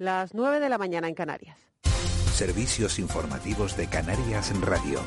Las 9 de la mañana en Canarias. Servicios informativos de Canarias en Radio.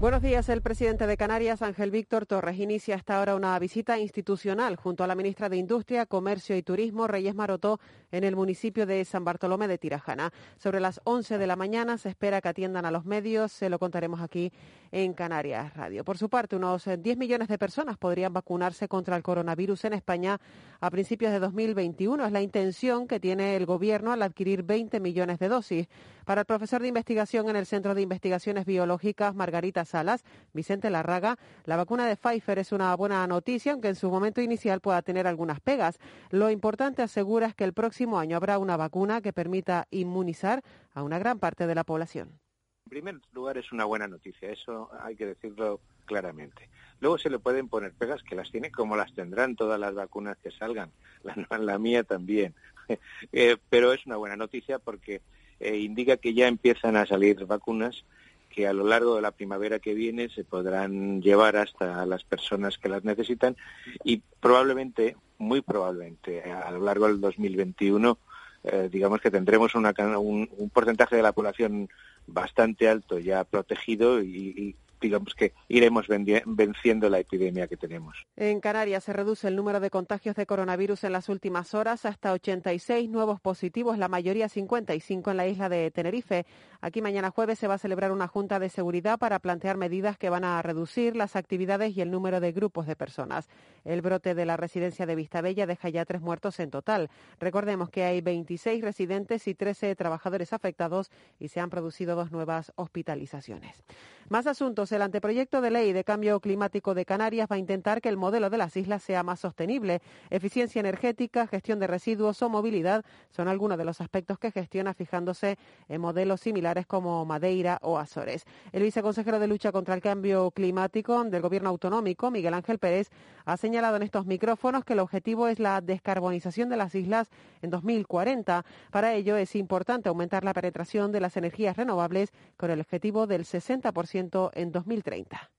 Buenos días. El presidente de Canarias, Ángel Víctor Torres, inicia hasta ahora una visita institucional junto a la ministra de Industria, Comercio y Turismo, Reyes Marotó, en el municipio de San Bartolomé de Tirajana. Sobre las 11 de la mañana se espera que atiendan a los medios. Se lo contaremos aquí en Canarias Radio. Por su parte, unos 10 millones de personas podrían vacunarse contra el coronavirus en España a principios de 2021. Es la intención que tiene el Gobierno al adquirir 20 millones de dosis. Para el profesor de investigación en el Centro de Investigaciones Biológicas, Margarita Salas, Vicente Larraga, la vacuna de Pfizer es una buena noticia, aunque en su momento inicial pueda tener algunas pegas. Lo importante, asegura, es que el próximo año habrá una vacuna que permita inmunizar a una gran parte de la población. En primer lugar, es una buena noticia, eso hay que decirlo claramente. Luego se le pueden poner pegas que las tiene como las tendrán todas las vacunas que salgan, la, mía también. eh, pero es una buena noticia porque eh, indica que ya empiezan a salir vacunas que a lo largo de la primavera que viene se podrán llevar hasta las personas que las necesitan y probablemente, muy probablemente, a lo largo del 2021, eh, digamos que tendremos una, un, un, porcentaje de la población bastante alto ya protegido y, y digamos que iremos venciendo la epidemia que tenemos. En Canarias se reduce el número de contagios de coronavirus en las últimas horas hasta 86 nuevos positivos, la mayoría 55 en la isla de Tenerife. Aquí mañana jueves se va a celebrar una junta de seguridad para plantear medidas que van a reducir las actividades y el número de grupos de personas. El brote de la residencia de Vistabella deja ya tres muertos en total. Recordemos que hay 26 residentes y 13 trabajadores afectados y se han producido dos nuevas hospitalizaciones. Más asuntos. El anteproyecto de ley de cambio climático de Canarias va a intentar que el modelo de las islas sea más sostenible. Eficiencia energética, gestión de residuos o movilidad son algunos de los aspectos que gestiona fijándose en modelos similares como Madeira o Azores. El viceconsejero de lucha contra el cambio climático del Gobierno autonómico, Miguel Ángel Pérez, ha señalado en estos micrófonos que el objetivo es la descarbonización de las islas en 2040. Para ello es importante aumentar la penetración de las energías renovables con el objetivo del 60% en 2030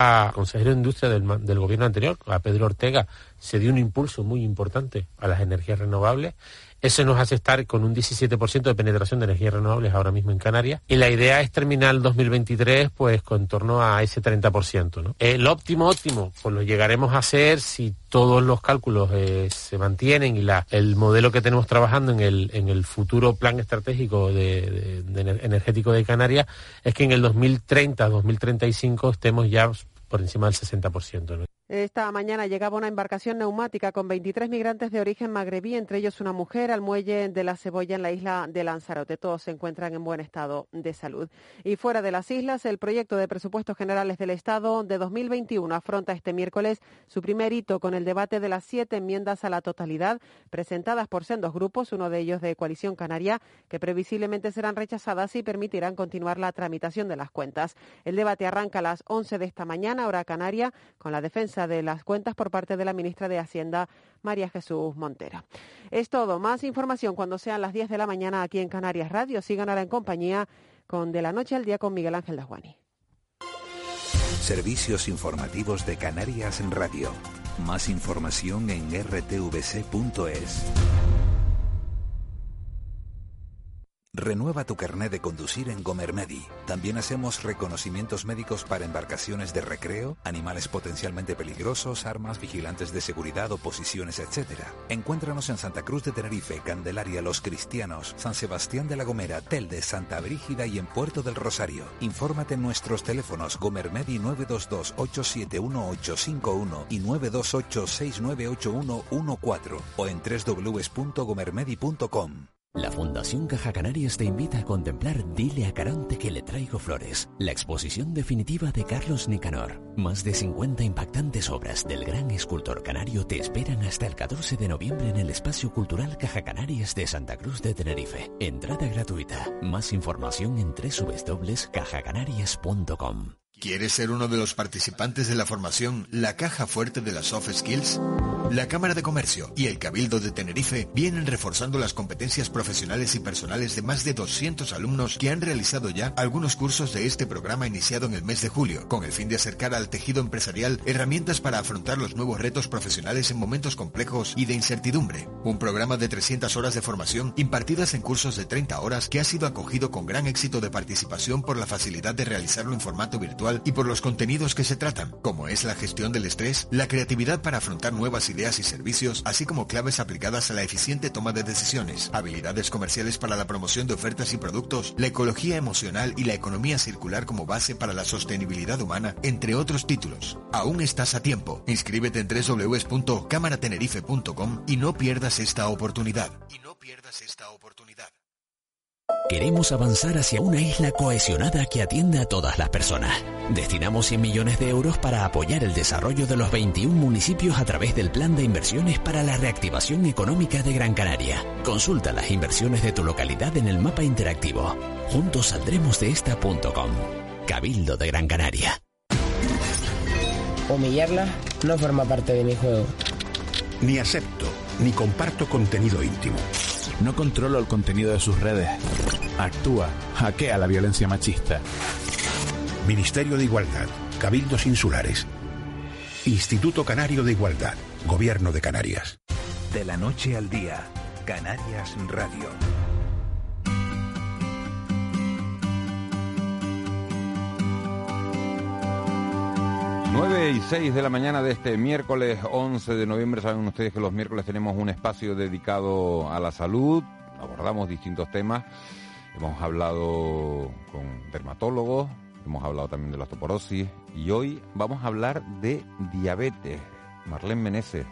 a consejero de Industria del, del, gobierno anterior, a Pedro Ortega, se dio un impulso muy importante a las energías renovables. Eso nos hace estar con un 17% de penetración de energías renovables ahora mismo en Canarias. Y la idea es terminar el 2023 pues con torno a ese 30%. ¿no? El óptimo óptimo pues lo llegaremos a hacer si todos los cálculos eh, se mantienen y el modelo que tenemos trabajando en el, futuro plan estratégico energético de Canarias es que en el 2030-2035 estemos ya por encima del 60%. ¿no? Esta mañana llegaba una embarcación neumática con 23 migrantes de origen magrebí, entre ellos una mujer, al muelle de la Cebolla en la isla de Lanzarote. Todos se encuentran en buen estado de salud. Y fuera de las islas, el proyecto de presupuestos generales del Estado de 2021 afronta este miércoles su primer hito con el debate de las siete enmiendas a la totalidad presentadas por sendos grupos, uno de ellos de Coalición Canaria, que previsiblemente serán rechazadas y permitirán continuar la tramitación de las cuentas. El debate arranca a las 11 de esta mañana, hora canaria, con la defensa de las cuentas por parte de la ministra de Hacienda, María Jesús Montero. Es todo. Más información cuando sean las 10 de la mañana aquí en Canarias Radio. Sigan ahora en compañía con De la Noche al Día con Miguel Ángel Dajuani. Servicios informativos de Canarias Radio. Más información en rtvc.es. Renueva tu carnet de conducir en Gomermedi. También hacemos reconocimientos médicos para embarcaciones de recreo, animales potencialmente peligrosos, armas, vigilantes de seguridad, oposiciones, etc. Encuéntranos en Santa Cruz de Tenerife, Candelaria, Los Cristianos, San Sebastián de la Gomera, Telde, Santa Brígida y en Puerto del Rosario. Infórmate en nuestros teléfonos Gomermedi 922-871851 y 928-698114 o en www.gomermedi.com. La Fundación Caja Canarias te invita a contemplar Dile a Caronte que le traigo flores, la exposición definitiva de Carlos Nicanor. Más de 50 impactantes obras del gran escultor canario te esperan hasta el 14 de noviembre en el Espacio Cultural Caja Canarias de Santa Cruz de Tenerife. Entrada gratuita. Más información en www.cajacanarias.com. ¿Quieres ser uno de los participantes de la formación La Caja Fuerte de las Soft Skills? La Cámara de Comercio y el Cabildo de Tenerife vienen reforzando las competencias profesionales y personales de más de 200 alumnos que han realizado ya algunos cursos de este programa iniciado en el mes de julio, con el fin de acercar al tejido empresarial herramientas para afrontar los nuevos retos profesionales en momentos complejos y de incertidumbre. Un programa de 300 horas de formación impartidas en cursos de 30 horas que ha sido acogido con gran éxito de participación por la facilidad de realizarlo en formato virtual y por los contenidos que se tratan, como es la gestión del estrés, la creatividad para afrontar nuevas ideas y servicios, así como claves aplicadas a la eficiente toma de decisiones, habilidades comerciales para la promoción de ofertas y productos, la ecología emocional y la economía circular como base para la sostenibilidad humana, entre otros títulos. Aún estás a tiempo. Inscríbete en www.cámaratenerife.com y no pierdas esta oportunidad. Y no pierdas esta oportunidad. Queremos avanzar hacia una isla cohesionada que atienda a todas las personas. Destinamos 100 millones de euros para apoyar el desarrollo de los 21 municipios a través del Plan de Inversiones para la Reactivación Económica de Gran Canaria. Consulta las inversiones de tu localidad en el mapa interactivo. Juntos saldremos de esta.com. Cabildo de Gran Canaria. Humillarla no forma parte de mi juego. Ni acepto, ni comparto contenido íntimo. No controlo el contenido de sus redes. Actúa, hackea la violencia machista. Ministerio de Igualdad, Cabildos Insulares. Instituto Canario de Igualdad, Gobierno de Canarias. De la noche al día, Canarias Radio. 9 y 6 de la mañana de este miércoles 11 de noviembre. Saben ustedes que los miércoles tenemos un espacio dedicado a la salud. Abordamos distintos temas. Hemos hablado con dermatólogos, hemos hablado también de la osteoporosis y hoy vamos a hablar de diabetes. Marlene Meneses,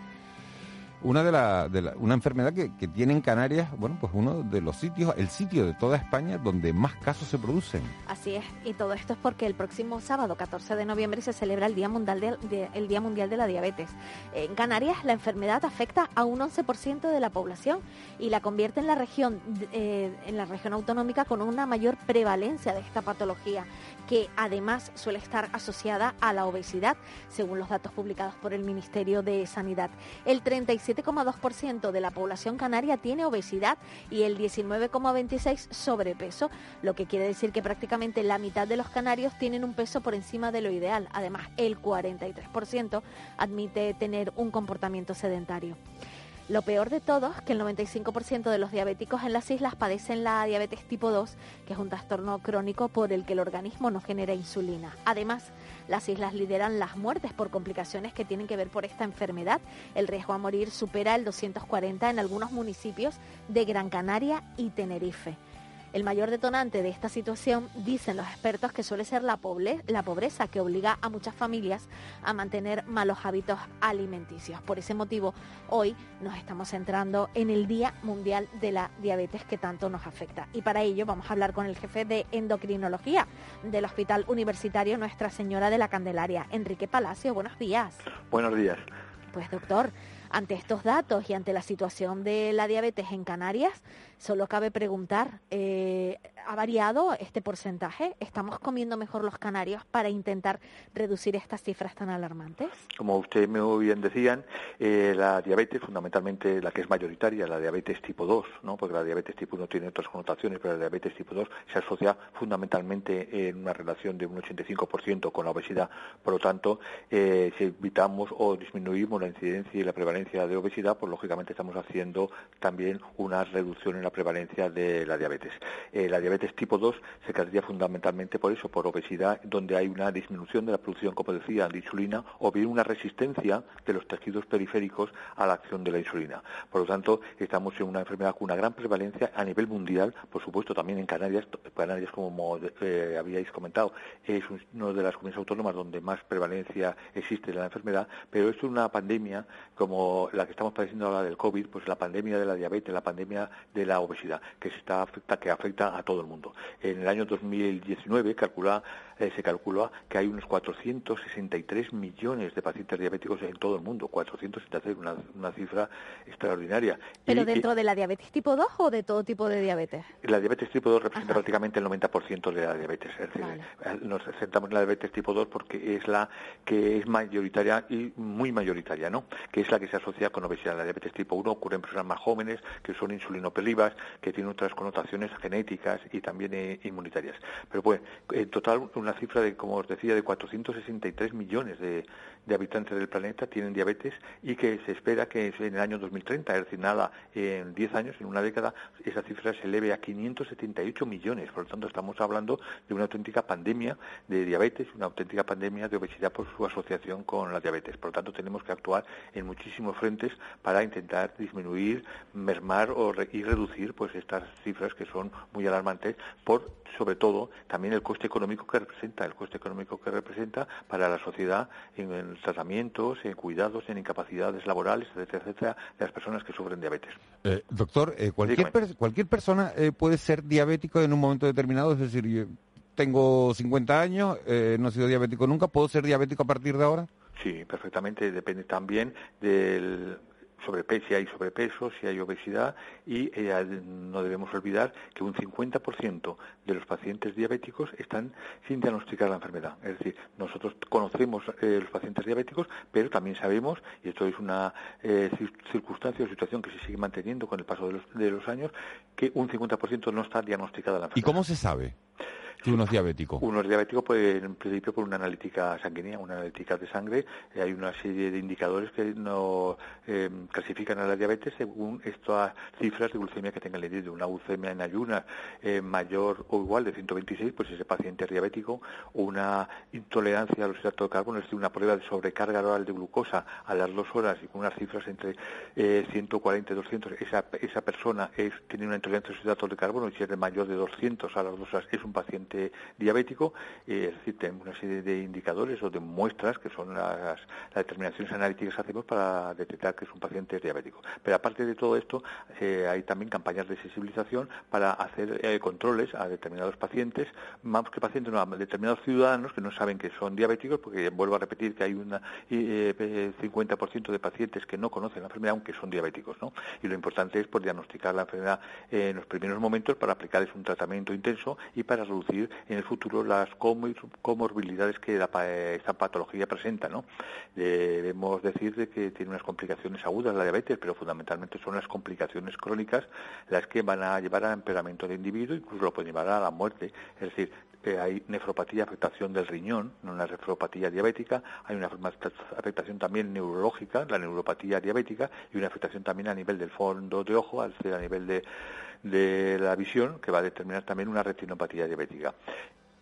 una de, la, de una enfermedad que, que, tiene en Canarias, bueno, pues uno de los sitios, el sitio de toda España donde más casos se producen. Así es, y todo esto es porque el próximo sábado, 14 de noviembre, se celebra el Día Mundial de, de el Día Mundial de la Diabetes. En Canarias, la enfermedad afecta a un 11% de la población y la convierte en la región, eh, en la región autonómica con una mayor prevalencia de esta patología, que además suele estar asociada a la obesidad, según los datos publicados por el Ministerio de Sanidad. El 37 7,2% de la población canaria tiene obesidad y el 19,26% sobrepeso, lo que quiere decir que prácticamente la mitad de los canarios tienen un peso por encima de lo ideal. Además, el 43% admite tener un comportamiento sedentario. Lo peor de todo es que el 95% de los diabéticos en las islas padecen la diabetes tipo 2, que es un trastorno crónico por el que el organismo no genera insulina. Además, las islas lideran las muertes por complicaciones que tienen que ver por esta enfermedad. El riesgo a morir supera el 240 en algunos municipios de Gran Canaria y Tenerife. El mayor detonante de esta situación, dicen los expertos, que suele ser la, la, pobreza, que obliga a muchas familias a mantener malos hábitos alimenticios. Por ese motivo, hoy nos estamos centrando en el Día Mundial de la Diabetes que tanto nos afecta. Y para ello vamos a hablar con el jefe de endocrinología del Hospital Universitario Nuestra Señora de la Candelaria, Enrique Palacio. Buenos días. Buenos días. Pues doctor, ante estos datos y ante la situación de la diabetes en Canarias, solo cabe preguntar, eh, ¿ha variado este porcentaje? ¿Estamos comiendo mejor los canarios para intentar reducir estas cifras tan alarmantes? Como usted muy bien decían, eh, la diabetes, fundamentalmente la que es mayoritaria, la diabetes tipo 2, ¿no? porque la diabetes tipo 1 tiene otras connotaciones, pero la diabetes tipo 2 se asocia fundamentalmente en una relación de un 85% con la obesidad. Por lo tanto, eh, si evitamos o disminuimos la incidencia y la prevalencia de obesidad, pues lógicamente estamos haciendo también una reducción en la prevalencia de la diabetes. Eh, la diabetes tipo 2 se caracteriza fundamentalmente por eso, por obesidad, donde hay una disminución de la producción, como decía, de insulina o bien una resistencia de los tejidos periféricos a la acción de la insulina. Por lo tanto, estamos en una enfermedad con una gran prevalencia a nivel mundial, por supuesto también en Canarias. Canarias, como eh, habíais comentado, es una de las comunidades autónomas donde más prevalencia existe de la enfermedad, pero es una pandemia, como la que estamos padeciendo ahora del COVID, pues la pandemia de la diabetes, la pandemia de la obesidad, que se está afecta, que afecta a todo el mundo. En el año 2019 calcula, eh, se calculó que hay unos 463 millones de pacientes diabéticos en todo el mundo, 463, una, una cifra extraordinaria. ¿Pero Y- dentro de la diabetes tipo 2 o de todo tipo de diabetes? la diabetes tipo 2 representa prácticamente el 90% de la diabetes. Es decir, nos centramos en la diabetes tipo 2 porque es la que es mayoritaria y muy mayoritaria, ¿no? Que es la que se asocia con obesidad. La diabetes tipo 1 ocurre en personas más jóvenes, que son insulinopelivas, que tienen otras connotaciones genéticas y también eh, inmunitarias. Pero pues, en total, una cifra de, como os decía, de 463 millones de, habitantes del planeta tienen diabetes y que se espera que en el año 2030, es decir, nada, en 10 años, en una década, esa cifra se eleve a 578 millones. Por lo tanto, estamos hablando de una auténtica pandemia de diabetes, una auténtica pandemia de obesidad por su asociación con la diabetes. Por lo tanto, tenemos que actuar en muchísimos frentes para intentar disminuir, mermar o y reducir pues estas cifras que son muy alarmantes por sobre todo también el coste económico que representa, el coste económico que representa para la sociedad en, en tratamientos, en cuidados, en incapacidades laborales, etcétera, etcétera, de las personas que sufren diabetes. Eh, doctor, eh, cualquier, per- cualquier persona eh, puede ser diabético en un momento determinado, es decir, yo tengo 50 años, eh, no he sido diabético nunca, ¿puedo ser diabético a partir de ahora? Sí, perfectamente. Depende también del sobrepeso, si hay sobrepeso, si hay obesidad y eh, no debemos olvidar que un 50% de los pacientes diabéticos están sin diagnosticar la enfermedad. Es decir, nosotros conocemos eh, los pacientes diabéticos, pero también sabemos, y esto es una eh, cir- circunstancia o situación que se sigue manteniendo con el paso de los, de los años, que un 50% no está diagnosticada la enfermedad. ¿Y cómo se sabe que uno es diabético? Uno es diabético, pues, en principio, por una analítica sanguínea, una analítica de sangre. Eh, hay una serie de indicadores que no eh, clasifican a la diabetes según estas cifras de glucemia que tenga el individuo. Una glucemia en ayunas eh, mayor o igual de 126, pues ese paciente es diabético. Una intolerancia al hidrato de carbono, es decir, una prueba de sobrecarga oral de glucosa a las dos horas y con unas cifras entre eh, 140 y 200, esa, esa persona tiene una intolerancia a los hidratos de carbono y si es de mayor de 200 a las dos horas es un paciente diabético, eh, es decir, tenemos una serie de indicadores o de muestras que son las, las determinaciones analíticas que hacemos para detectar que es un paciente diabético. Pero aparte de todo esto, eh, hay también campañas de sensibilización para hacer eh, controles a determinados pacientes, más que pacientes, no, a determinados ciudadanos que no saben que son diabéticos, porque vuelvo a repetir que hay un eh, 50% de pacientes que no conocen la enfermedad aunque son diabéticos, ¿no? Y lo importante es pues, diagnosticar la enfermedad en los primeros momentos para aplicarles un tratamiento intenso y para reducir en el futuro las comor- comorbilidades que la esta patología presenta, ¿no? Debemos decir de que tiene unas complicaciones agudas la diabetes, pero fundamentalmente son las complicaciones crónicas las que van a llevar al empeoramiento del individuo, incluso lo pueden llevar a la muerte. Es decir, eh, hay nefropatía, afectación del riñón, no una nefropatía diabética, hay una afectación también neurológica, la neuropatía diabética, y una afectación también a nivel del fondo de ojo, al ser a nivel de, de la visión, que va a determinar también una retinopatía diabética.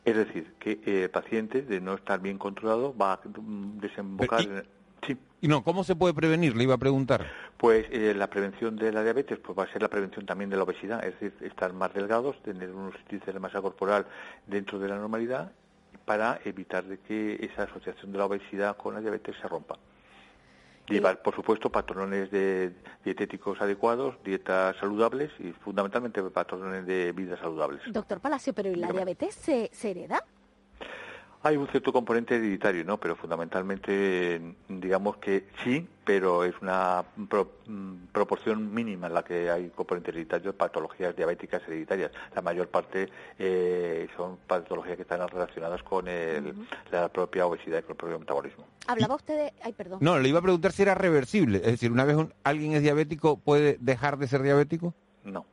Es decir, que eh, el paciente, de no estar bien controlado, va a desembocar en... Sí. Y no, ¿cómo se puede prevenir? Le iba a preguntar. Pues eh, la prevención de la diabetes pues va a ser la prevención también de la obesidad, es decir, estar más delgados, tener unos índices de masa corporal dentro de la normalidad para evitar de que esa asociación de la obesidad con la diabetes se rompa. Llevar, por supuesto, patrones de dietéticos adecuados, dietas saludables y fundamentalmente patrones de vida saludables. Doctor Palacio, ¿pero y la Dígame. diabetes se, se hereda? Hay un cierto componente hereditario, ¿no? Pero fundamentalmente, digamos que sí, pero es una pro- mm, proporción mínima en la que hay componente hereditario de patologías diabéticas hereditarias. La mayor parte eh, son patologías que están relacionadas con el- la propia obesidad y con el propio metabolismo. Hablaba usted de... Ay, perdón. No, le iba a preguntar si era reversible. Es decir, una vez un- alguien es diabético, ¿puede dejar de ser diabético? No.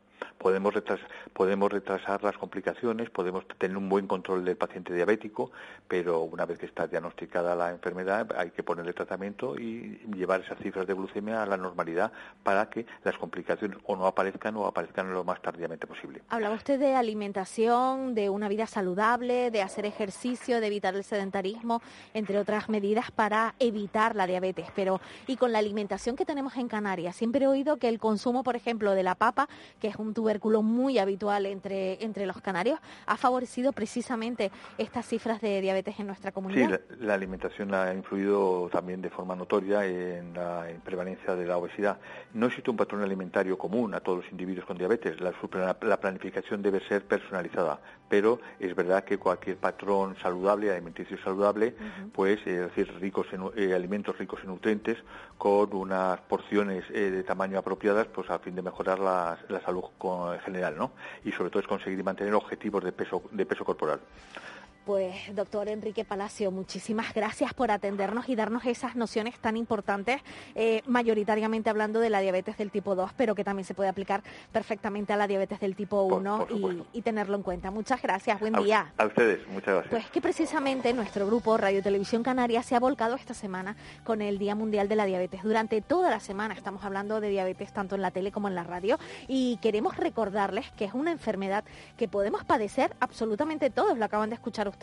Podemos retrasar, podemos retrasar las complicaciones, podemos tener un buen control del paciente diabético, pero una vez que está diagnosticada la enfermedad hay que ponerle tratamiento y llevar esas cifras de glucemia a la normalidad para que las complicaciones o no aparezcan o aparezcan lo más tardíamente posible. Hablaba usted de alimentación, de una vida saludable, de hacer ejercicio, de evitar el sedentarismo, entre otras medidas para evitar la diabetes. Pero, y con la alimentación que tenemos en Canarias, siempre he oído que el consumo, por ejemplo, de la papa, que es un tubérculo tubérculo muy habitual entre, entre los canarios, ha favorecido precisamente estas cifras de diabetes en nuestra comunidad. Sí, la, alimentación ha influido también de forma notoria en la prevalencia de la obesidad. No existe un patrón alimentario común a todos los individuos con diabetes. La, la planificación debe ser personalizada, pero es verdad que cualquier patrón saludable, alimenticio saludable, pues es decir, ricos en, eh, alimentos ricos en nutrientes con unas porciones eh, de tamaño apropiadas, pues a fin de mejorar la, la salud en general, ¿no? Y sobre todo es conseguir mantener objetivos de peso de peso corporal. Pues, doctor Enrique Palacio, muchísimas gracias por atendernos y darnos esas nociones tan importantes, eh, mayoritariamente hablando de la diabetes del tipo 2, pero que también se puede aplicar perfectamente a la diabetes del tipo 1 y, tenerlo en cuenta. Muchas gracias, buen día. A ustedes, muchas gracias. Pues que precisamente nuestro grupo Radio Televisión Canaria se ha volcado esta semana con el Día Mundial de la Diabetes. Durante toda la semana estamos hablando de diabetes tanto en la tele como en la radio y queremos recordarles que es una enfermedad que podemos padecer absolutamente todos, lo acaban de escuchar ustedes.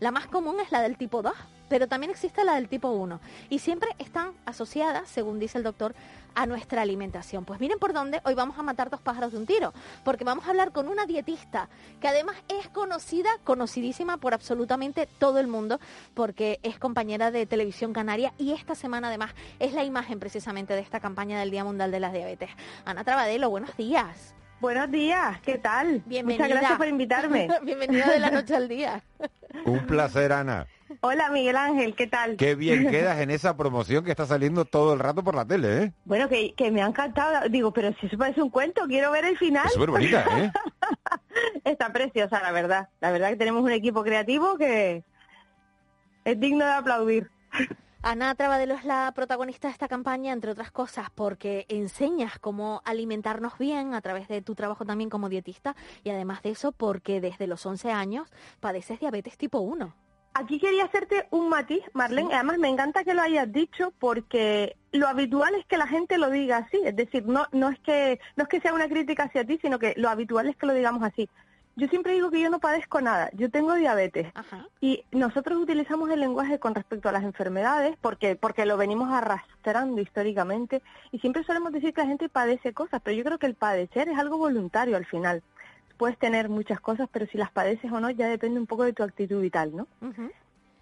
La más común es la del tipo 2, pero también existe la del tipo 1 y siempre están asociadas, según dice el doctor, a nuestra alimentación. Pues miren por dónde hoy vamos a matar dos pájaros de un tiro, porque vamos a hablar con una dietista que además es conocida, conocidísima por absolutamente todo el mundo, porque es compañera de Televisión Canaria y esta semana además es la imagen precisamente de esta campaña del Día Mundial de la Diabetes. Ana Trabadelo, buenos días. Buenos días, ¿qué tal? Bienvenida. Muchas gracias por invitarme. Bienvenida de la noche al día. Un placer, Ana. Hola, Miguel Ángel, ¿qué tal? Qué bien quedas en esa promoción que está saliendo todo el rato por la tele, ¿eh? Bueno, que, me ha encantado. Digo, pero si eso parece un cuento, quiero ver el final. Es súper bonita, ¿eh? está preciosa, la verdad. La verdad que tenemos un equipo creativo que es digno de aplaudir. Ana Trabadelo es la protagonista de esta campaña, entre otras cosas, porque enseñas cómo alimentarnos bien a través de tu trabajo también como dietista y además de eso porque desde los 11 años padeces diabetes tipo 1. Aquí quería hacerte un matiz, Marlene. Además, me encanta que lo hayas dicho porque lo habitual es que la gente lo diga así. Es decir, no, no, es que, no es que sea una crítica hacia ti, sino que lo habitual es que lo digamos así. Yo siempre digo que yo no padezco nada, yo tengo diabetes. Y nosotros utilizamos el lenguaje con respecto a las enfermedades porque, porque lo venimos arrastrando históricamente y siempre solemos decir que la gente padece cosas, pero yo creo que el padecer es algo voluntario al final. Puedes tener muchas cosas, pero si las padeces o no ya depende un poco de tu actitud vital, ¿no?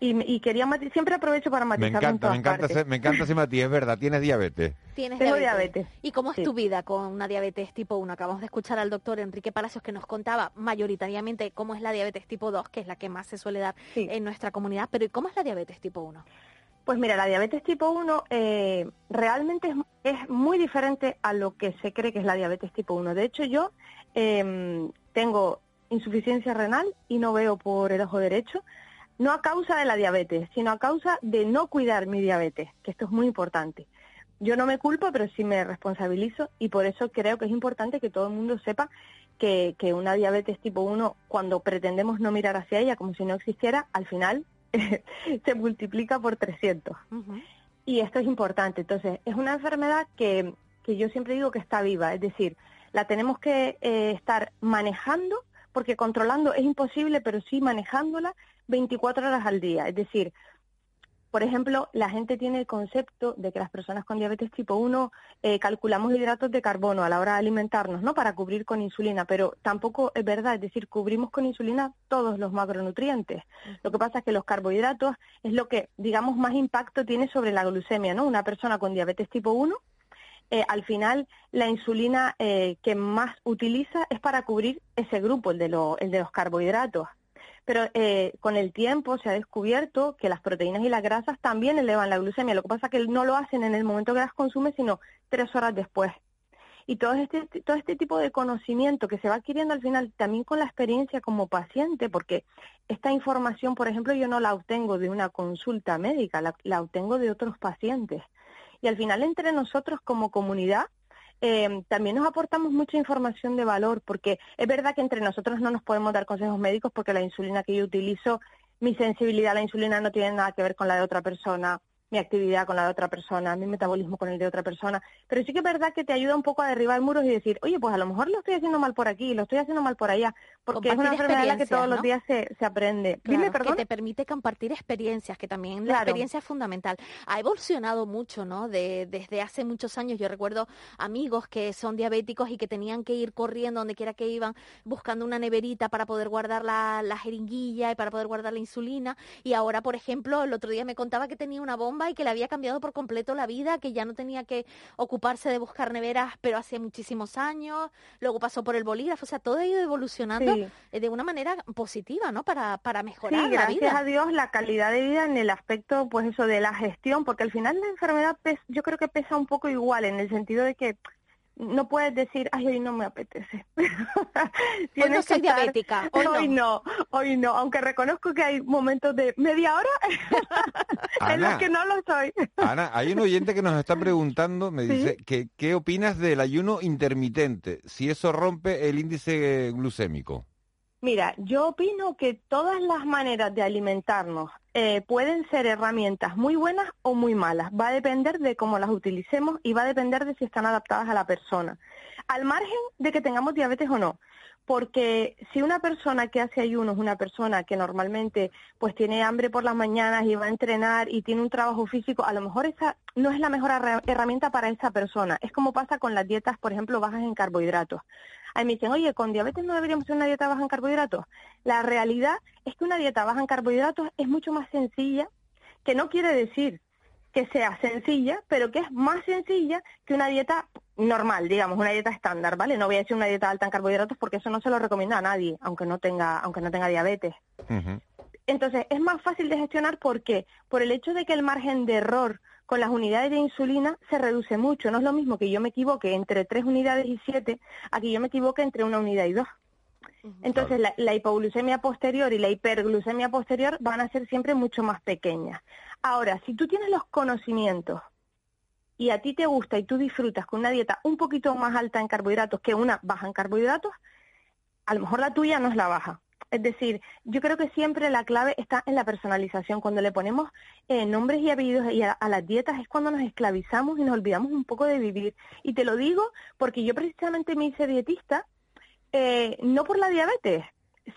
Y, quería siempre aprovecho para matizar. Me encanta, me encanta, ese, me encanta ese matiz, es verdad, tienes diabetes. Tienes Tengo diabetes. ¿Y cómo es tu vida con una diabetes tipo 1? Acabamos de escuchar al doctor Enrique Palacios que nos contaba mayoritariamente cómo es la diabetes tipo 2, que es la que más se suele dar en nuestra comunidad, pero ¿y cómo es la diabetes tipo 1? Pues mira, la diabetes tipo 1 eh, realmente es, es, muy diferente a lo que se cree que es la diabetes tipo 1. De hecho, yo eh, tengo insuficiencia renal y no veo por el ojo derecho no a causa de la diabetes, sino a causa de no cuidar mi diabetes, que esto es muy importante. Yo no me culpo, pero sí me responsabilizo y por eso creo que es importante que todo el mundo sepa que, una diabetes tipo 1, cuando pretendemos no mirar hacia ella como si no existiera, al final se multiplica por 300. Y esto es importante. Entonces, es una enfermedad que, que, yo siempre digo que está viva, es decir, la tenemos que eh, estar manejando, porque controlando es imposible, pero sí manejándola 24 horas al día. Es decir, por ejemplo, la gente tiene el concepto de que las personas con diabetes tipo 1 eh, calculamos hidratos de carbono a la hora de alimentarnos, ¿no? Para cubrir con insulina, pero tampoco es verdad, es decir, cubrimos con insulina todos los macronutrientes. Lo que pasa es que los carbohidratos es lo que, digamos, más impacto tiene sobre la glucemia, ¿no? Una persona con diabetes tipo 1 eh, al final la insulina eh, que más utiliza es para cubrir ese grupo, el de, de los carbohidratos. Pero eh, con el tiempo se ha descubierto que las proteínas y las grasas también elevan la glucemia. Lo que pasa es que no lo hacen en el momento que las consume, sino tres horas después. Y todo este, todo este tipo de conocimiento que se va adquiriendo al final también con la experiencia como paciente, porque esta información, por ejemplo, yo no la obtengo de una consulta médica, la obtengo de otros pacientes. Y al final entre nosotros como comunidad eh, también nos aportamos mucha información de valor, porque es verdad que entre nosotros no nos podemos dar consejos médicos porque la insulina que yo utilizo, mi sensibilidad a la insulina no tiene nada que ver con la de otra persona. Mi actividad con la de otra persona, mi metabolismo con el de otra persona, pero sí que es verdad que te ayuda un poco a derribar muros y decir, oye, pues a lo mejor lo estoy haciendo mal por aquí, lo estoy haciendo mal por allá, porque es una enfermedad en la que todos los días se, se aprende. Dime, perdón. que te permite compartir experiencias, que también la Claro. experiencia es fundamental. Ha evolucionado mucho, ¿no? De, desde hace muchos años. Yo recuerdo amigos que son diabéticos y que tenían que ir corriendo donde quiera que iban, buscando una neverita para poder guardar la, la jeringuilla y para poder guardar la insulina. Y ahora, por ejemplo, el otro día me contaba que tenía una bomba y que le había cambiado por completo la vida, que ya no tenía que ocuparse de buscar neveras, pero hace muchísimos años. Luego pasó por el bolígrafo. O sea, todo ha ido evolucionando Sí. eh, de una manera positiva, ¿no? Para, para mejorar Sí, la gracias vida. a Dios la calidad de vida en el aspecto, pues eso, de la gestión, porque al final la enfermedad yo creo que pesa un poco igual, en el sentido de que no puedes decir, ay, hoy no me apetece. Hoy no soy estar- diabética, hoy no, hoy no, aunque reconozco que hay momentos de media hora en los que no lo soy. Ana, hay un oyente que nos está preguntando, me Sí. dice, que, ¿qué opinas del ayuno intermitente? Si eso rompe el índice glucémico. Mira, yo opino que todas las maneras de alimentarnos eh, pueden ser herramientas muy buenas o muy malas. Va a depender de cómo las utilicemos y va a depender de si están adaptadas a la persona. Al margen de que tengamos diabetes o no. Porque si una persona que hace ayuno es una persona que normalmente pues tiene hambre por las mañanas y va a entrenar y tiene un trabajo físico, a lo mejor esa no es la mejor herra- herramienta para esa persona. Es como pasa con las dietas, por ejemplo, bajas en carbohidratos. Ahí me dicen, oye, con diabetes no deberíamos hacer una dieta baja en carbohidratos. La realidad es que una dieta baja en carbohidratos es mucho más sencilla, que no quiere decir que sea sencilla, pero que es más sencilla que una dieta normal, digamos, una dieta estándar, ¿vale? No voy a decir una dieta alta en carbohidratos porque eso no se lo recomienda a nadie, aunque no tenga, aunque no tenga diabetes. Entonces, es más fácil de gestionar porque por el hecho de que el margen de error con las unidades de insulina se reduce mucho. No es lo mismo que yo me equivoque entre tres unidades y siete a que yo me equivoque entre una unidad y dos. Entonces, la, la hipoglucemia posterior y la hiperglucemia posterior van a ser siempre mucho más pequeñas. Ahora, si tú tienes los conocimientos y a ti te gusta y tú disfrutas con una dieta un poquito más alta en carbohidratos que una baja en carbohidratos, a lo mejor la tuya no es la baja. Es decir, yo creo que siempre la clave está en la personalización. Cuando le ponemos eh, nombres y apellidos y a, las dietas es cuando nos esclavizamos y nos olvidamos un poco de vivir. Y te lo digo porque yo precisamente me hice dietista, eh, no por la diabetes,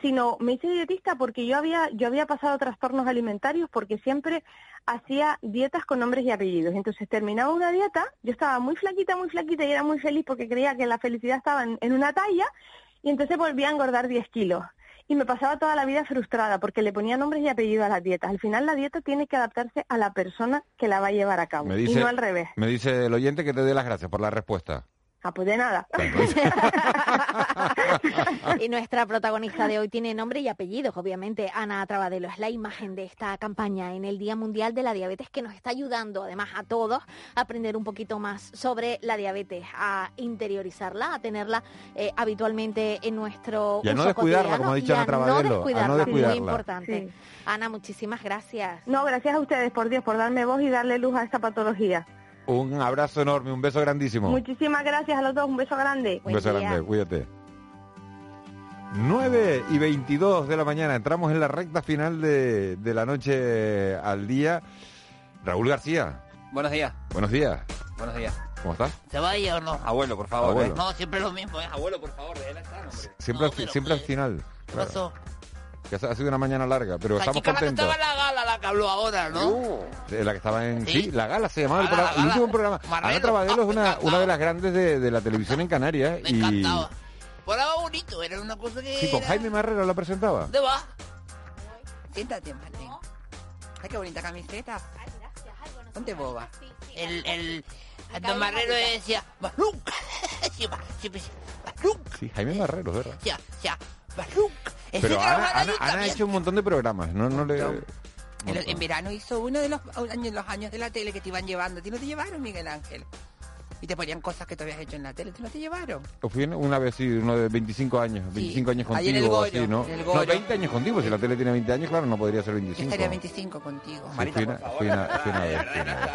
sino me hice dietista porque yo había, yo había pasado trastornos alimentarios porque siempre hacía dietas con nombres y apellidos. Entonces terminaba una dieta, yo estaba muy flaquita, muy flaquita y era muy feliz porque creía que la felicidad estaba en, en una talla y entonces volví a engordar 10 kilos. Y me pasaba toda la vida frustrada porque le ponía nombres y apellidos a las dietas. Al final la dieta tiene que adaptarse a la persona que la va a llevar a cabo Me y no al revés. me dice el oyente que te dé las gracias por la respuesta. Ah, pues de nada. y nuestra protagonista de hoy tiene nombre y apellidos, obviamente. Ana Trabadelo es la imagen de esta campaña en el Día Mundial de la Diabetes que nos está ayudando, además, a todos a aprender un poquito más sobre la diabetes, a interiorizarla, a tenerla eh, habitualmente en nuestro Y a no uso descuidarla, cotidiano como ha dicho y Ana a Trabadelo, a no no descuidarla, descuidarla. muy importante. Ana, muchísimas gracias. No, gracias a ustedes, por Dios, por darme voz y darle luz a esta patología. Un abrazo enorme, un beso grandísimo. Muchísimas gracias a los dos, un beso grande. Un beso grande, cuídate. 9 y 22 de la mañana, entramos en la recta final de, de la noche al día. Raúl García, Buenos días. buenos días. Buenos días. ¿Cómo estás? ¿Se vaya o no? Abuelo, por favor. Abuelo. No, siempre lo mismo, ¿eh? Abuelo, por favor, déjela estar, hombre. Siempre, al, fi- siempre al final. ¿Qué claro. pasó? Que ha sido una mañana larga, pero la estamos chica la que contentos. estaba en la gala, la que habló ahora, ¿no? Eh, La que estaba en... ¿Sí? Sí, La Gala se llamaba el, Ah, programa- el último programa. Ana Trabadelo es Ah, una, una de las grandes de, de la televisión en Canarias. Me y encantaba. Bonito, era una cosa que... Sí, con era- Jaime Marrero la presentaba. ¿Dónde va? Siéntate, Martín. Ay, qué bonita camiseta. Ponte boba. El, el, el don Marrero decía, Balunk. Siempre, Balunk. Sí, Jaime Marrero, es verdad. Decía, decía, Balunk. Pero Ana, Ana- Ana ha hecho un montón de programas, no, no le... En, en verano hizo uno de los años, los años de la tele que te iban llevando. ¿A ti no te llevaron, Miguel Ángel? Y te ponían cosas que tú habías hecho en la tele. ¿Tú no te llevaron? Una vez, sí, uno de 25 años, 25 años Ahí en el contigo, así, ¿no? en el No, Goyo. 20 años contigo, si la tele tiene 20 años, claro, no podría ser Yo 25. estaría 25 contigo. Sí, fui una- fui una- fui una vez, fui una vez.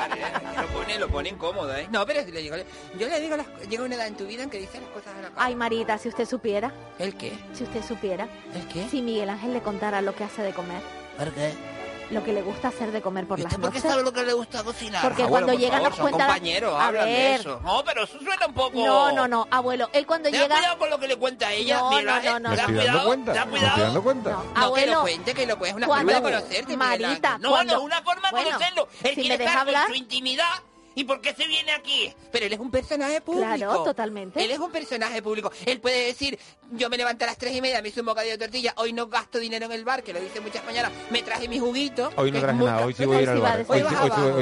Lo pone, lo pone incómodo, ¿eh? No, pero si le digo, yo le digo, las, llega una edad en tu vida en que dices las cosas a la cara. Ay, Marita, si usted supiera. ¿El qué? Si usted supiera. ¿El qué? Si Miguel Ángel le contara lo que hace de comer. ¿Por qué? Lo que le gusta hacer de comer por las ¿Por qué noches. sabe lo que le gusta cocinar? Porque Abuelo, cuando por llega favor, nos cuenta... compañeros, a hablan de eso. No, pero eso suena un poco... No, no, no, abuelo, él cuando llega... cuidado con lo que le cuenta a ella. No, Mira, no, no, eh, no, ¿Me ten estoy dando cuidado, cuidado. estoy dando cuenta? No, que Abuelo, lo cuente, que lo cuente. Es una cuando- forma de conocerte, Miguel Marita, Ángel. No, cuando- no, es una forma de bueno, conocerlo. Él si quiere me deja estar hablar- con su intimidad. ¿Y por qué se viene aquí? Pero él es un personaje público. Claro, totalmente. Él es un personaje público. Él puede decir, yo me levanté a las tres y media, me hice un bocadillo de tortilla, hoy no gasto dinero en el bar, que lo dice muchas mañanas, me traje mi juguito. Hoy no traje es nada, muy hoy sí voy a ir al sí bar. Hoy sí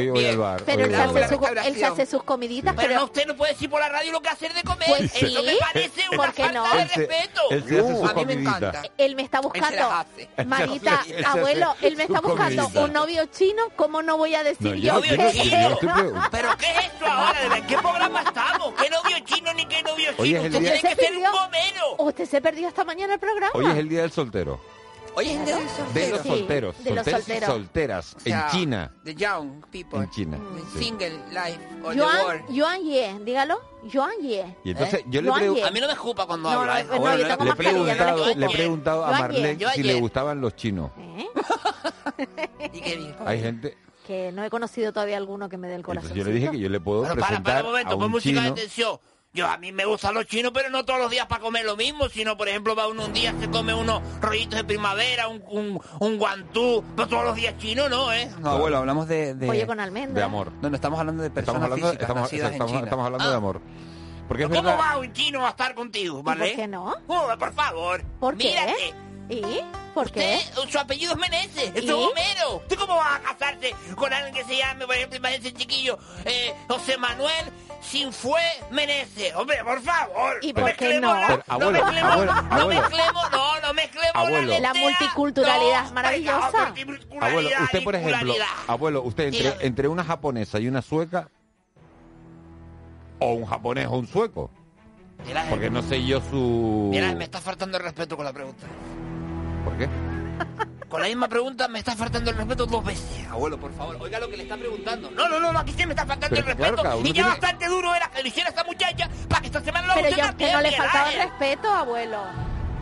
sí voy- al bar. Pero él se, hace bar. su- él se restauración. hace sus comiditas, Pero pero... no, usted no puede decir por la radio lo que hacer de comer. Pues Eso me sí, parece una ¿por qué falta no? de Él se- respeto. él se hace sus a mí me encanta. Él me está buscando... Marita, abuelo, él me está buscando un novio chino, ¿cómo no voy a decir yo, ¿Pero qué es esto ahora? ¿De qué programa estamos? ¿Qué novio chino ni qué novio Hoy chino? es el Usted día- tiene que ¿Se ser un perdió? gomero. ¿Usted se perdió esta mañana el programa? Hoy es el día del soltero. Oye, es de los De los solteros. Sí, solteros. de los solteros y solteros. solteras. O sea, En China. The young people. En China. Sí. Single life or the Joan, world. Joan Ye, dígalo. Joan Ye. Y entonces ¿Eh? yo le Joan pregunto... Ye. A mí no me escupa cuando No, habla. no, ¿eh? no, yo le- tengo Le he mascarilla, no le preguntado, escupo. le he preguntado a Marlene si le ayer. gustaban los chinos. ¿Eh? ¿Y qué dijo? Hay gente... Que no he conocido todavía alguno que me dé el corazón. Entonces yo le dije que yo le puedo Bueno, para, presentar para un momento, a pon un música de tensión. Yo, a mí me gustan los chinos, pero no todos los días para comer lo mismo, sino, por ejemplo, va uno un día, se come unos rollitos de primavera, un, un, un guantú, pero todos los días chino, ¿no, eh? No, abuelo, hablamos de... de... Pollo con almendras. De amor. No, no, estamos hablando de personas Estamos hablando, físicas estamos, nacidas estamos- en China. estamos hablando de amor. Porque es ¿Cómo verdad... va un chino a estar contigo, ¿Y vale? ¿Por qué no? Oh, por favor. ¿Por qué? Mírate. ¿Y? ¿Por qué? Usted, su apellido es Meneses, es un Homero. ¿Usted cómo va a casarse con alguien que se llame, por ejemplo, imagínese chiquillo, eh, José Manuel Sinfue Meneses? Hombre, por favor. ¿Y no por qué mezclemos no? la- Pero, abuelo, no mezclemos, abuelo, no abuelo. mezclemos, no, no mezclemos Abuelo. la, La multiculturalidad es No, maravillosa. multiculturalidad Abuelo, usted por ejemplo, abuelo, usted entre, entre una japonesa y una sueca o un japonés o un sueco, porque no sé yo su mira, me está faltando el respeto con la pregunta. ¿Por qué? Con la misma pregunta me está faltando el respeto dos veces. Abuelo, por favor, oiga lo que le está preguntando. No, no, no, no, aquí sí me está faltando Pero el que claro, respeto. y ya tiene- bastante duro era que lo hiciera esta muchacha para que esta semana lo Pero a usted también, no le faltaba el respeto, abuelo.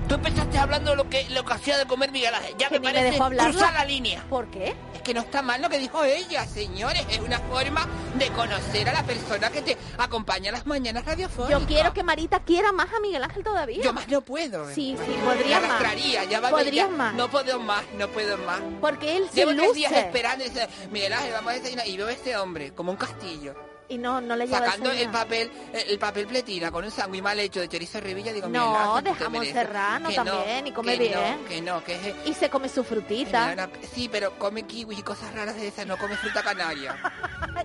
Tú empezaste hablando de lo que, lo que hacía de comer Miguel Ángel. Ya me parece dejó cruzar la línea. ¿Por qué? Es que no está mal lo que dijo ella, señores. Es una forma de conocer a la persona que te acompaña a las mañanas radiofónicas. Yo quiero que Marita quiera más a Miguel Ángel todavía. Yo más no puedo. Sí, sí, Me podría más. arrastraría, ya va Podrías ya- más. No puedo más, no puedo más. Porque él se Llevo tres días luce. esperando y dice, Miguel Ángel, vamos a desayunar. Y veo a este hombre como un castillo. Y no, no le lleva a Sacando el papel, el, el papel pletina con un sándwich mal hecho de chorizo revilla, digo, No, de jamón serrano Que no, también, y come que bien. No, que no, que es... Y se come su frutita. Mira, sí, pero come kiwi y cosas raras de esas, no come fruta canaria.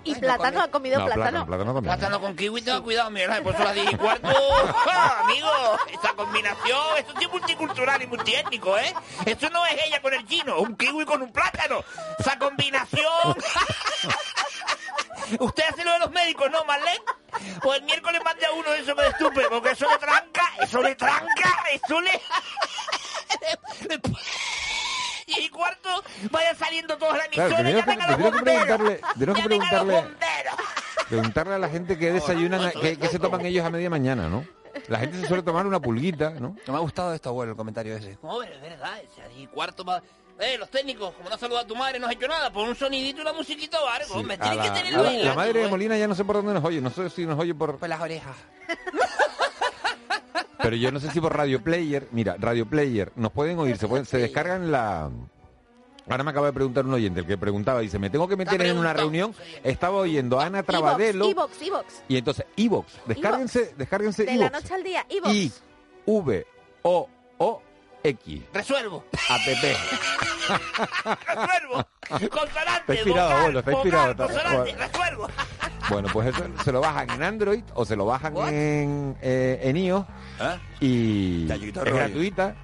Y Ay, no plátano, come- ha comido No, plátano. plátano, plátano también. Plátano con kiwi, tenga cuidado, Miguel Ángel, por eso las 10 y cuarto. ¡Ja, amigo, esa combinación, esto sí es multicultural y multiétnico, ¿eh? Esto no es ella con el chino, un kiwi con un plátano. Esa combinación... ¿Usted hace lo de los médicos, no, Marlene? Pues el miércoles mande a uno de esos que estupe, porque eso le tranca, eso le tranca, eso le... y cuarto, vayan saliendo todos a la Claro, emisora, tenemos que, llamen a los bomberos. tenemos que preguntarle, bomberos. preguntarle a la gente que desayunan, que se toman ellos a media mañana, ¿no? La gente se suele tomar una pulguita, ¿no? No me ha gustado esto, abuelo, el comentario ese. Hombre, es verdad, ese ahí cuarto va... Eh, los técnicos, como no saluda a tu madre, no has hecho nada, pon un sonidito y una musiquita o algo, hombre, A tiene la, que tenerlo la- ahí. la madre de. Molina ya no sé por dónde nos oye, no sé si nos oye por... Por las orejas. Pero yo no sé si por Radio Player, mira, Radio Player, nos pueden oír, se, pueden, se descargan la... Ahora me acaba de preguntar un oyente, el que preguntaba, dice, me tengo que meter en una reunión, estaba oyendo a Ana Trabadelo, Evox, Evox. y entonces, Evox, descárguense, descárguense De la noche al día, Evox. I, V, O, O, X. Resuelvo. App. Resuelvo. Consonante, Está inspirado, vocal, abuelo, está vocal, inspirado. consonante, Bueno. resuelvo. Bueno, pues eso se lo bajan en Android o se lo bajan en, eh, en iOS y es rollo. gratuita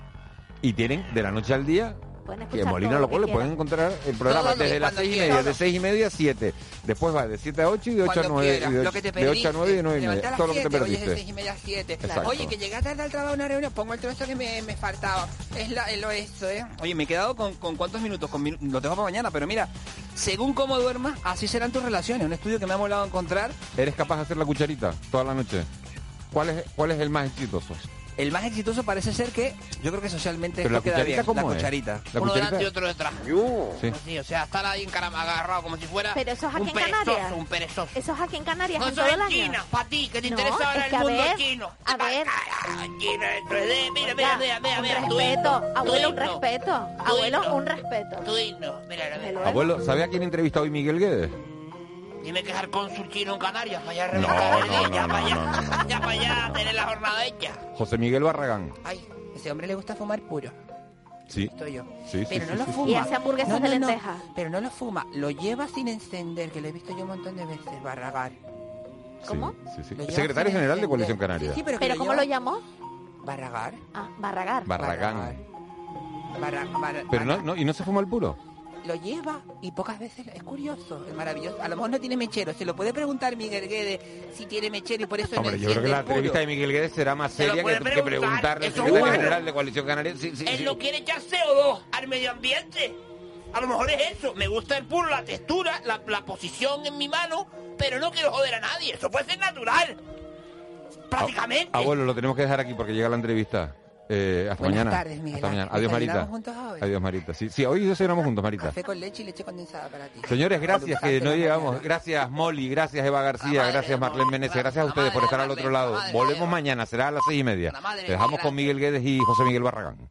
y tienen de la noche al día Pueden que escuchar Molina todo lo lo que pueden encontrar el programa Todo, desde las seis y quiera. media, de seis y media a siete. Después va de 7 a 8 y de 8 a Cuando 9 quieras, y de, lo que te de 8 a. 9 y de 9 y media. Todo lo que te siete, de perdiste. seis y media a siete. Exacto. Oye, que llegué tarde al trabajo a una reunión, pongo el trozo que me, me faltaba. Es la, lo esto, ¿eh? Oye, me he quedado con, con cuántos minutos, con minu- lo tengo para mañana, pero mira, según cómo duermas, así serán tus relaciones. Un estudio que me ha molado encontrar. ¿Eres capaz de hacer la cucharita toda la noche? ¿Cuál es, cuál es el más exitoso? El más exitoso parece ser que, yo creo que socialmente Pero la esto queda cucharita, bien. ¿cómo la es? cucharita. La Uno cucharita- delante y otro detrás. Sí. Sí, o sea, estar ahí encarama- agarrado como si fuera Pero eso es aquí un en perezoso, Canarias. un perezoso. Eso es aquí en Canarias No, en todo el año. China, para ti, que te No, interesa ahora el que a mundo ver, chino. A ver, Chino, esto es de- mira, mira, ya, mira, mira, un mira, tu respeto, himno, tu abuelo, un himno, respeto, abuelo, himno, un respeto. Tu himno, mira, mira. Abuelo, ¿sabe a quién entrevista hoy Miguel Guedes? Dime que es el cónsul chino en Canarias, para allá No, reventar el día, ya no, para allá, no, no, ya para allá, tener la jornada hecha. José Miguel Barragán. Ay, ese hombre le gusta fumar puro. Sí. Estoy yo. Sí, sí, Pero sí, no lo sí. fuma. Y hace hamburguesas No, no, de no, lentejas. Pero no lo fuma, lo lleva sin encender, que lo he visto yo un montón de veces, Barragar. ¿Cómo? Sí, sí. Lo lleva Secretario General de. Coalición Canaria. Sí, pero, que ¿Pero lo cómo lleva- lo llamó? Barragar. Ah, Barragar. Barragán. Barra- Barra- Pero no, no, ¿y no se fuma el puro? Lo lleva y pocas veces es curioso, es maravilloso. A lo mejor no tiene mechero, se lo puede preguntar Miguel Guedes si tiene mechero y por eso Hombre, no yo creo que la puro. entrevista de Miguel Guedes será más Se seria que, puede que preguntar, preguntarle al secretario general de Coalición Canaria. Sí, sí, Él sí. no quiere echar CO2 al medio ambiente. A lo mejor es eso. Me gusta el puro, la textura, la, la posición en mi mano, pero no quiero joder a nadie. Eso puede ser natural. Prácticamente. Abuelo, lo tenemos que dejar aquí porque llega la entrevista. Eh, hasta Buenas mañana. tardes, Miguel hasta mañana. Adiós, Marita. ¿Desayunamos juntos hoy? Adiós, Marita. Sí, sí, hoy desayunamos juntos, Marita. Café con leche y leche condensada para ti. Señores, gracias que no llegamos. Gracias, Molly. Gracias, Eva García. Gracias, Marlene Meneses. Gracias a ustedes por estar al otro lado. Volvemos mañana. Será a las seis y media. Te dejamos de con Miguel Guedes y José Miguel Barragán.